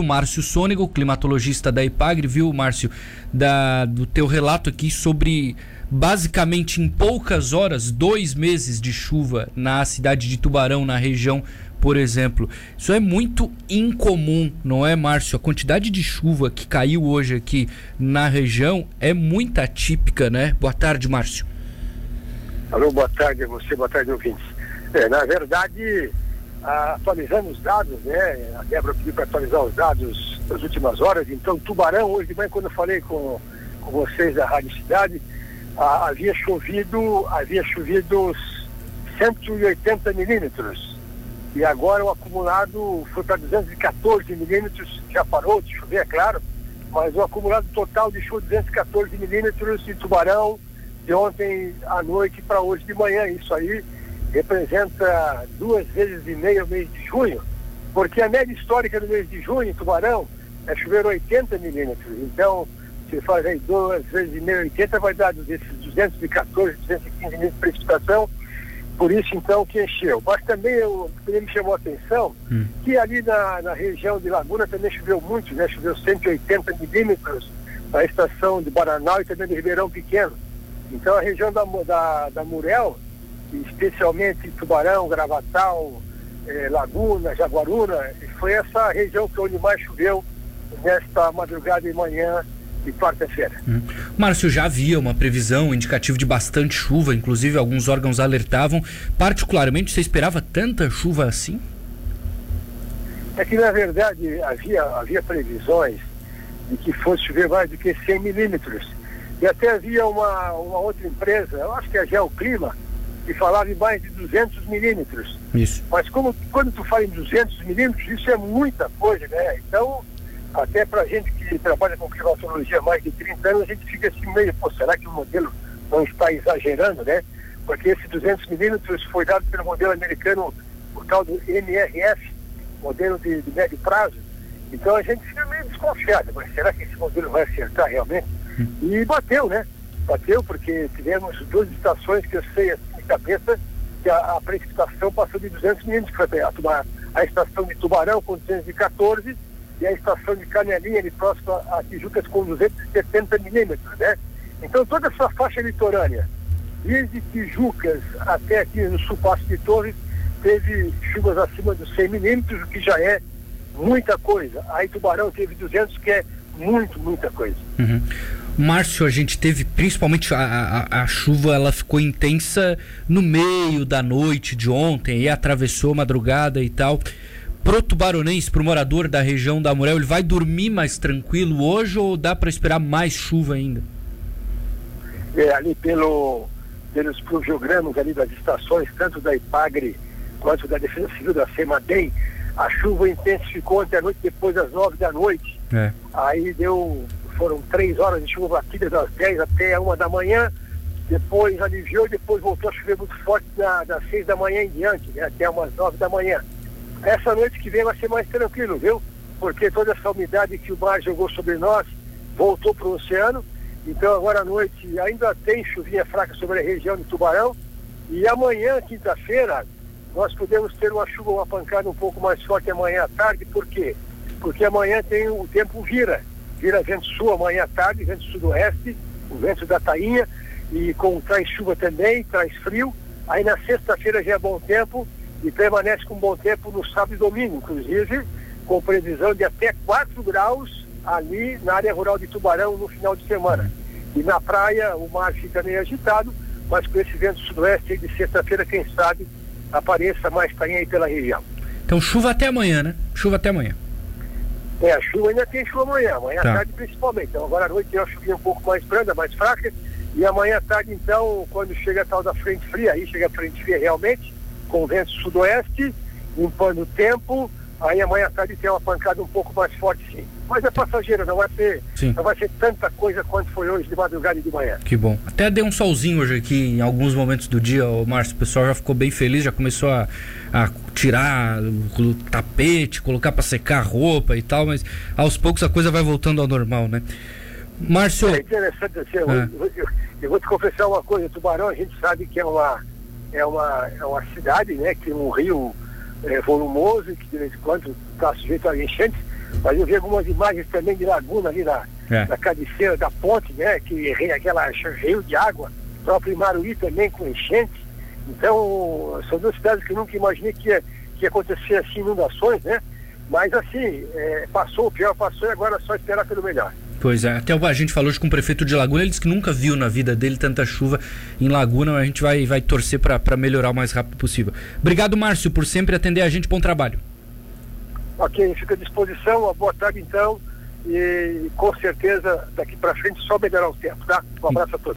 do Márcio Sônego, climatologista da IPAGRE, viu, Márcio, da, do teu relato aqui sobre basicamente em poucas horas, dois meses de chuva na cidade de Tubarão, na região, por exemplo. Isso é muito incomum, não é, Márcio? A quantidade de chuva que caiu hoje aqui na região é muito atípica, né? Boa tarde, Márcio. Alô, boa tarde a você, boa tarde, ouvintes. É, na verdade, atualizando os dados, né? A Débora pediu para atualizar os dados das últimas horas. Então, Tubarão, hoje de manhã, quando eu falei com, com vocês da Rádio Cidade, ah, havia chovido, havia chovido 180 milímetros. E agora o acumulado foi para 214 milímetros, já parou de chover, é claro, mas o acumulado total de chuva 214 milímetros em Tubarão de ontem à noite para hoje de manhã. Isso aí representa duas vezes e meia o mês de junho, porque a média histórica do mês de junho em Tubarão é chover 80 milímetros. Então, se faz aí duas vezes e meia, 80, vai dar desses 214, 215 milímetros de precipitação. Por isso, então, que encheu. Mas também, eu, também me chamou a atenção hum. que ali na, na região de Laguna também choveu muito, né? Choveu 180 milímetros na estação de Bananal e também de Ribeirão Pequeno. Então, a região da, da, da Murel, especialmente Tubarão, Gravatal, eh, Laguna, Jaguaruna, foi essa região que onde mais choveu nesta madrugada e manhã de quarta-feira. Hum. Márcio, já havia uma previsão, um indicativo de bastante chuva, inclusive alguns órgãos alertavam. Particularmente, você esperava tanta chuva assim? É que, na verdade, havia, havia previsões de que fosse chover mais do que 100 milímetros. E até havia uma, uma outra empresa, eu acho que é a Geoclima, que falava em mais de 200 milímetros. Isso. Mas como, quando tu fala em 200 milímetros, isso é muita coisa, né? Então, até para gente que trabalha com climatologia há mais de 30 anos, a gente fica assim meio, pô, será que o modelo não está exagerando, né? Porque esse 200 milímetros foi dado pelo modelo americano, o tal do MRF, modelo de, de médio prazo. Então a gente fica meio desconfiado, mas será que esse modelo vai acertar realmente? Hum. E bateu, né? Bateu porque tivemos duas estações que eu sei cabeça que a, a precipitação passou de 200 milímetros, que foi a, a estação de Tubarão com 214 e a estação de Canelinha, ali próximo a Tijucas, com 270 milímetros, né? Então, toda essa faixa litorânea, desde Tijucas até aqui no sul Passo de Torres, teve chuvas acima dos 100 milímetros, o que já é muita coisa. Aí Tubarão teve 200, que é muito, muita coisa. Uhum. Márcio, a gente teve principalmente a, a, a, chuva, ela ficou intensa no meio da noite de ontem, e atravessou a madrugada e tal pro tubaronense, pro morador da região da Murel, ele vai dormir mais tranquilo hoje ou dá para esperar mais chuva ainda? É, ali pelo, pelos programas ali das estações, tanto da IPAGRE quanto da Defesa Civil da SEMADEM, a chuva intensificou ontem à noite, depois das nove da noite. É. Aí deu, foram três horas de chuva batidas das dez até uma da manhã, depois aliviou depois voltou a chover muito forte da, das seis da manhã em diante, né, até umas nove da manhã. Essa noite que vem vai ser mais tranquilo, viu? Porque toda essa umidade que o mar jogou sobre nós voltou para o oceano. Então agora à noite ainda tem chuvinha fraca sobre a região de Tubarão. E amanhã, quinta-feira, nós podemos ter uma chuva, uma pancada um pouco mais forte amanhã à tarde. Por quê? Porque amanhã tem o tempo vira. Vira vento sul amanhã à tarde, vento sudoeste, o vento da tainha, e com traz chuva também, traz frio. Aí na sexta-feira já é bom tempo e permanece com bom tempo no sábado e domingo, inclusive com previsão de até 4 graus ali na área rural de Tubarão no final de semana. E na praia o mar fica meio agitado, mas com esse vento sudoeste de sexta-feira, quem sabe, apareça mais tainha aí pela região. Então chuva até amanhã, né? Chuva até amanhã. É, a chuva ainda tem chuva amanhã, amanhã tá. à tarde principalmente. Então agora à noite tem uma chuvinha um pouco mais branda, mais fraca, e amanhã à tarde então, quando chega a tal da frente fria, aí chega a frente fria realmente, com vento sudoeste, limpando o tempo, aí amanhã à tarde tem uma pancada um pouco mais forte sim. Mas é passageira, não vai ser, sim. não vai ser tanta coisa quanto foi hoje de madrugada e de manhã. Que bom. Até deu um solzinho hoje aqui em alguns momentos do dia, o Márcio, o pessoal já ficou bem feliz, já começou a, a tirar o tapete, colocar para secar a roupa e tal, mas aos poucos a coisa vai voltando ao normal, né? Márcio. É interessante assim, é. eu, eu, eu vou te confessar uma coisa, Tubarão a gente sabe que é uma é uma, é uma cidade né, que um rio é, volumoso, que de vez em quando está sujeito a enchentes, Mas eu vi algumas imagens também de laguna ali na, é. na cabeceira da ponte, né? Que aquela rio de água, próprio Maruí também com enchente. Então, são duas cidades que eu nunca imaginei que ia, que ia acontecer assim inundações, né? Mas assim, é, passou o pior, passou e agora é só esperar pelo melhor. Pois é, até a gente falou com o prefeito de Laguna, ele disse que nunca viu na vida dele tanta chuva em Laguna, a gente vai, vai torcer para melhorar o mais rápido possível. Obrigado, Márcio, por sempre atender a gente. Bom trabalho. Ok, fica à disposição. Uma boa tarde, então. E com certeza, daqui para frente, só melhorar o tempo, tá? Um abraço a todos.